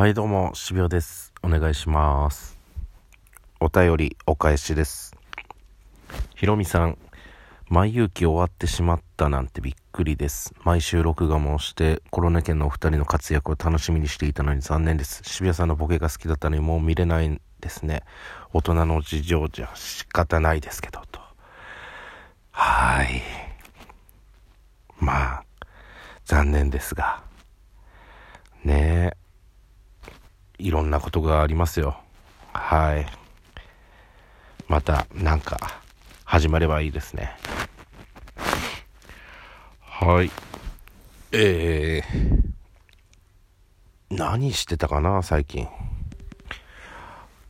はいどうも渋谷です。お願いします。お便りお返しです。ひろみさん前勇気終わってしまったなんてびっくりです。毎週録画もしてコロナ県のお二人の活躍を楽しみにしていたのに残念です。渋谷さんのボケが好きだったのにもう見れないんですね。大人の事情じゃ仕方ないですけどと。はい。まあ残念ですが。ねえ。いろんなことがありますよ。はい。またなんか始まればいいですね。はい。えー、何してたかな最近。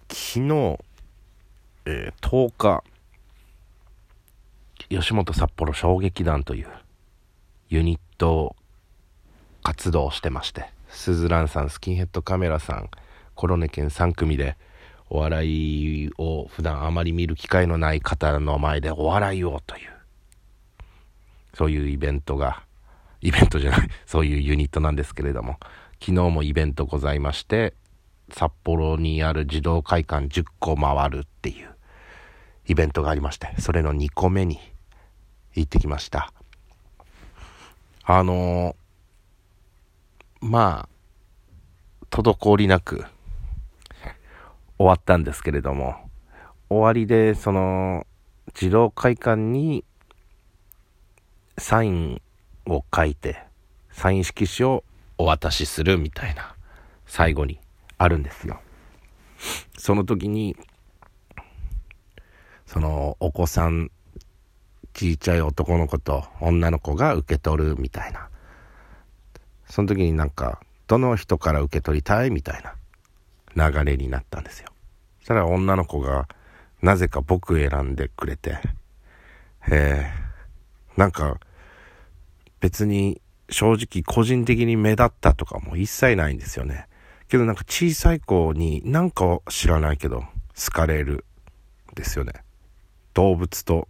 昨日、えー、10日吉本札幌衝撃団というユニット活動してましてスズランさんスキンヘッドカメラさんコロネ県3組でお笑いを普段あまり見る機会のない方の前でお笑いをというそういうイベントが イベントじゃない そういうユニットなんですけれども昨日もイベントございまして札幌にある児童会館10個回るっていうイベントがありましてそれの2個目に行ってきました。あのまあ、滞りなく終わったんですけれども、終わりで、その、児童会館にサインを書いて、サイン色紙をお渡しするみたいな、最後にあるんですよ。その時に、その、お子さん、ちいちゃい男の子と女の子が受け取るみたいなその時になんか、どの人から受け取りたいみたいな流れになったんですよ。そしたら女の子が、なぜか僕選んでくれて、えー、なんか、別に正直個人的に目立ったとかも一切ないんですよね。けどなんか小さい子になんか知らないけど好かれるんですよね。動物と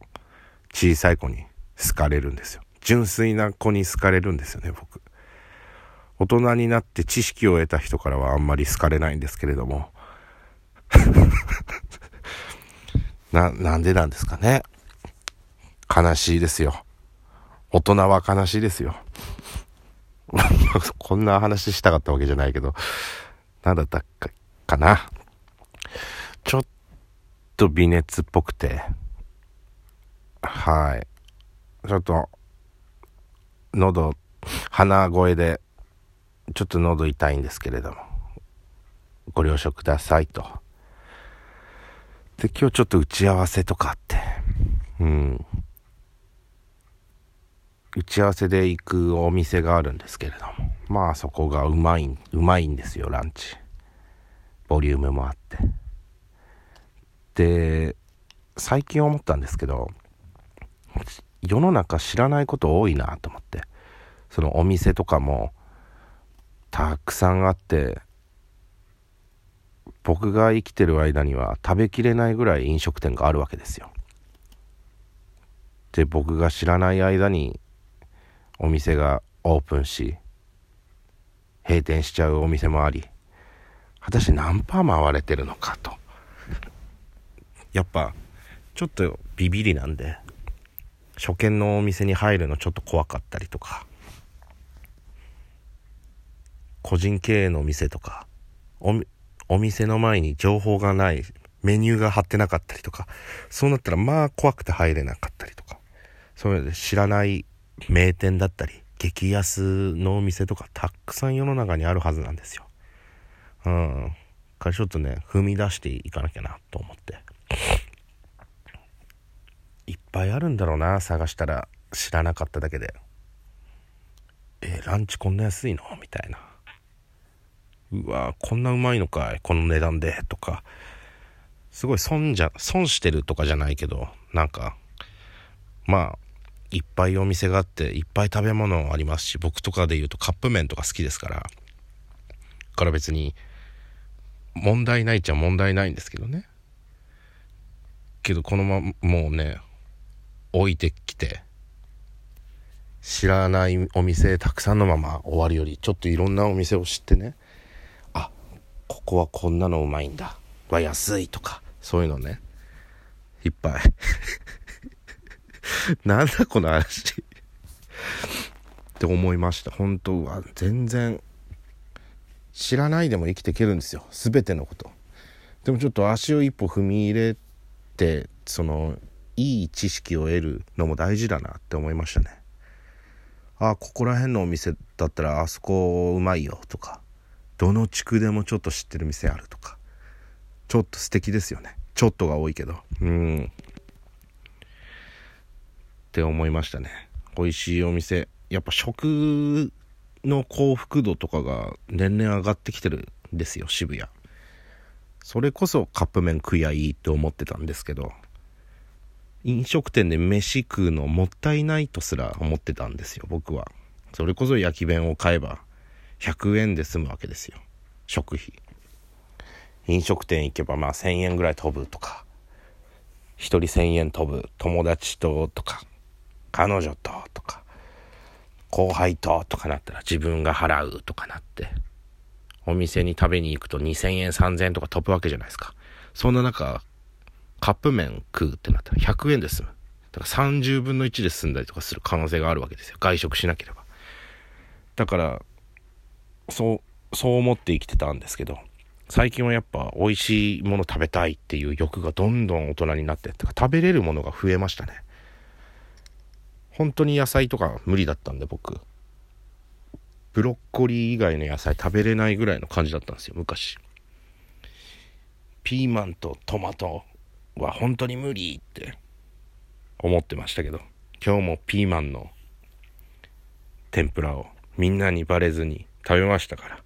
小さい子に好かれるんですよ。純粋な子に好かれるんですよね、僕。大人になって知識を得た人からはあんまり好かれないんですけれども な、なんでなんですかね。悲しいですよ。大人は悲しいですよ。こんな話したかったわけじゃないけど、なんだったかかな。ちょっと微熱っぽくて、はい。ちょっと、喉、鼻声でちょっと喉痛いんですけれども、ご了承くださいと。で、今日ちょっと打ち合わせとかあって、うん。打ち合わせで行くお店があるんですけれども、まあそこがうまい、うまいんですよ、ランチ。ボリュームもあって。で、最近思ったんですけど、世の中知らないこと多いなと思って、そのお店とかも、たくさんあって僕が生きてる間には食べきれないぐらい飲食店があるわけですよ。で僕が知らない間にお店がオープンし閉店しちゃうお店もあり果たして何パー回れてるのかとやっぱちょっとビビりなんで初見のお店に入るのちょっと怖かったりとか個人経営の店とか、お、お店の前に情報がない、メニューが貼ってなかったりとか、そうなったらまあ怖くて入れなかったりとか、そういうので知らない名店だったり、激安のお店とかたくさん世の中にあるはずなんですよ。うん。からちょっとね、踏み出していかなきゃなと思って。いっぱいあるんだろうな、探したら知らなかっただけで。えー、ランチこんな安いの？みたいな。うわこんなうまいのかいこの値段でとか。すごい損じゃ損してるとかじゃないけどなんかまあいっぱいお店があっていっぱい食べ物ありますし僕とかで言うとカップ麺とか好きですからから別に問題ないっちゃ問題ないんですけどね。けどこのままもうね置いてきて知らないお店たくさんのまま終わるよりちょっといろんなお店を知ってねここはこんなのうまいんだ。わ安いとか。そういうのね。いっぱい。なんだこの話。って思いました。本当は全然。知らないでも生きていけるんですよ。全てのこと。でもちょっと足を一歩踏み入れてそのいい知識を得るのも大事だな。って思いましたね。あここら辺のお店だったらあそこうまいよ。とか。どの地区でもちょっと知ってる店あるとかちょっと素敵ですよね。ちょっとが多いけど。うん。って思いましたね。美味しいお店。やっぱ食の幸福度とかが年々上がってきてるんですよ渋谷。それこそカップ麺食いやいいって思ってたんですけど飲食店で飯食うのもったいないとすら思ってたんですよ僕は。それこそ焼き弁を買えば100円で済むわけですよ。食費。飲食店行けばまあ1000円ぐらい飛ぶとか。1人1000円飛ぶ。友達ととか。彼女ととか。後輩ととかなったら自分が払うとかなって。お店に食べに行くと2000円3000円とか飛ぶわけじゃないですか。そんな中カップ麺食うってなったら100円で済む。だから30分の1で済んだりとかする可能性があるわけですよ。外食しなければ。だからそうそう思って生きてたんですけど最近はやっぱ美味しいもの食べたいっていう欲がどんどん大人になってってか食べれるものが増えましたね。本当に野菜とか無理だったんで僕。ブロッコリー以外の野菜食べれないぐらいの感じだったんですよ昔。ピーマンとトマトは本当に無理って思ってましたけど今日もピーマンの天ぷらをみんなにバレずに食べましたから。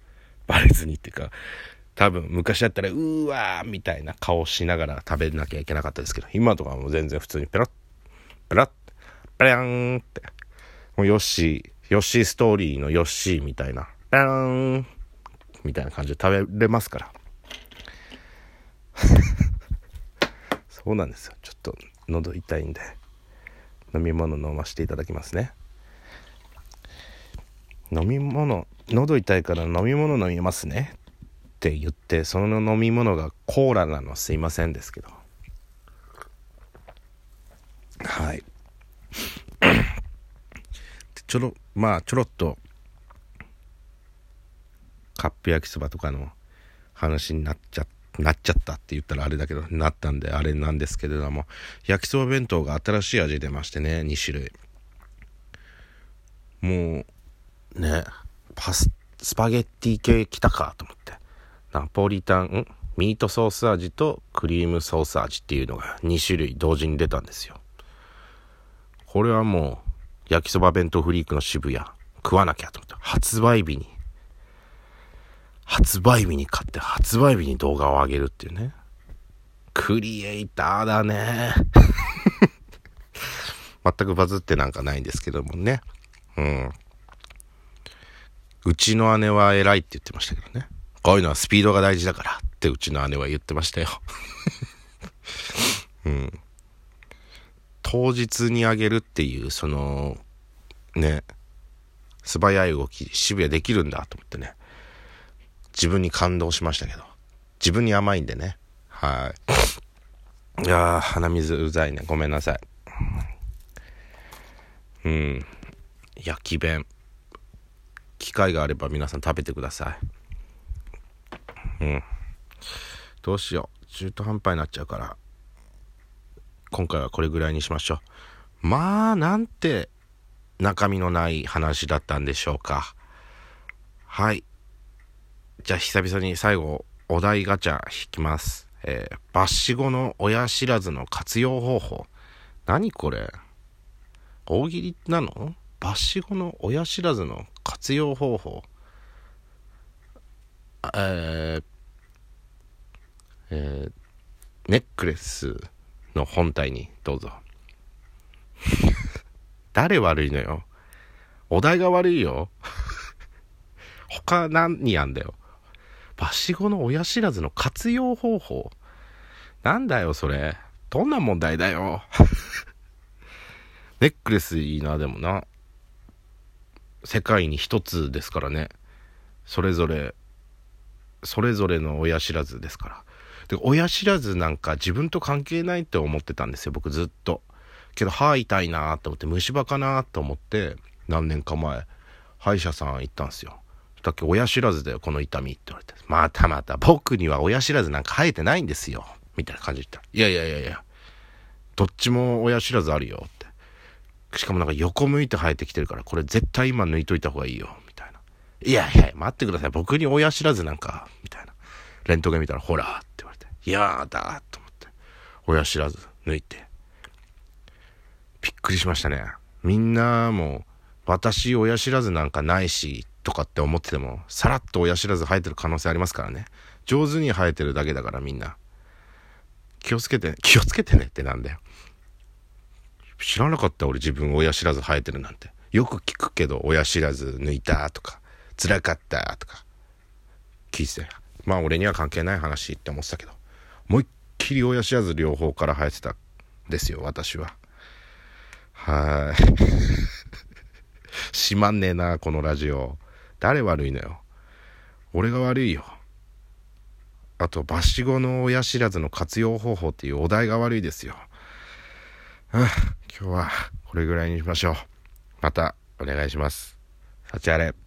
バレずにっていうか多分昔だったらうーわーみたいな顔しながら食べなきゃいけなかったですけど今とかも全然普通にペロッペロッペランって。もうヨッシーヨッシーストーリーのヨッシーみたいなペラーンみたいな感じで食べれますから。そうなんですよ。ちょっと喉痛いんで飲み物飲ませていただきますね。飲み物喉痛いから飲み物飲みますね。って言ってその飲み物がコーラなのすいませんですけど。はい。ちょろまあちょろっとカップ焼きそばとかの話になっちゃなっちゃったって言ったらあれだけどなったんであれなんですけれども焼きそば弁当が新しい味出ましてね2種類。もうね。パススパゲッティ系来たかと思って。ナポリタンミートソース味とクリームソース味っていうのが2種類同時に出たんですよ。これはもう焼きそば弁当フリークの渋谷食わなきゃと思って。発売日に。発売日に買って発売日に動画を上げるっていうね。クリエイターだね。全くバズってなんかないんですけどもね。うん。うちの姉は偉いって言ってましたけどね。こういうのはスピードが大事だからってうちの姉は言ってましたよ。うん。当日にあげるっていうそのね素早い動き渋谷できるんだと思ってね。自分に感動しましたけど。自分に甘いんでね。はい。いやー鼻水うざいね。ごめんなさい。うん。焼き弁。機会があれば皆さん食べてくださいうんどうしよう中途半端になっちゃうから今回はこれぐらいにしましょう。まあ、なんて中身のない話だったんでしょうか。はい。じゃあ久々に最後、お題ガチャ引きます。えー、抜歯後の親知らずの活用方法。何これ？大喜利なの？抜歯後の親知らずの活用方法。えー、えー、ネックレスの本体にどうぞ。誰悪いのよ。お題が悪いよ。他何やんだよ。バシゴの親知らずの活用方法。なんだよ、それ。どんな問題だよ。ネックレスいいな、でもな。世界に一つですからね。それぞれそれぞれの親知らずですから。で親知らずなんか自分と関係ないって思ってたんですよ僕ずっと。けど歯痛いなと思って虫歯かなと思って何年か前歯医者さん行ったんですよ。だっけ親知らずだよこの痛みって言われて。またまた僕には親知らずなんか生えてないんですよみたいな感じで言ったいやいやいやいやどっちも親知らずあるよしかもなんか横向いて生えてきてるからこれ絶対今抜いといた方がいいよみたいな。いやいや待ってください。僕に親知らずなんかみたいな。レントゲン見たらほらって言われていやだと思って。親知らず抜いて。びっくりしましたね。みんなも私親知らずなんかないしとかって思っててもさらっと親知らず生えてる可能性ありますからね。上手に生えてるだけだからみんな。気をつけて気をつけてねってなんだよ。知らなかった俺自分親知らず生えてるなんて。よく聞くけど親知らず抜いたとか辛かったとか。聞いててまあ俺には関係ない話って思ってたけど思いっきり親知らず両方から生えてたんですよ私は。はい。しまんねえなこのラジオ。誰悪いのよ。俺が悪いよ。あとバシゴの親知らずの活用方法っていうお題が悪いですよ。今日はこれぐらいにしましょう。またお願いします。幸あれ。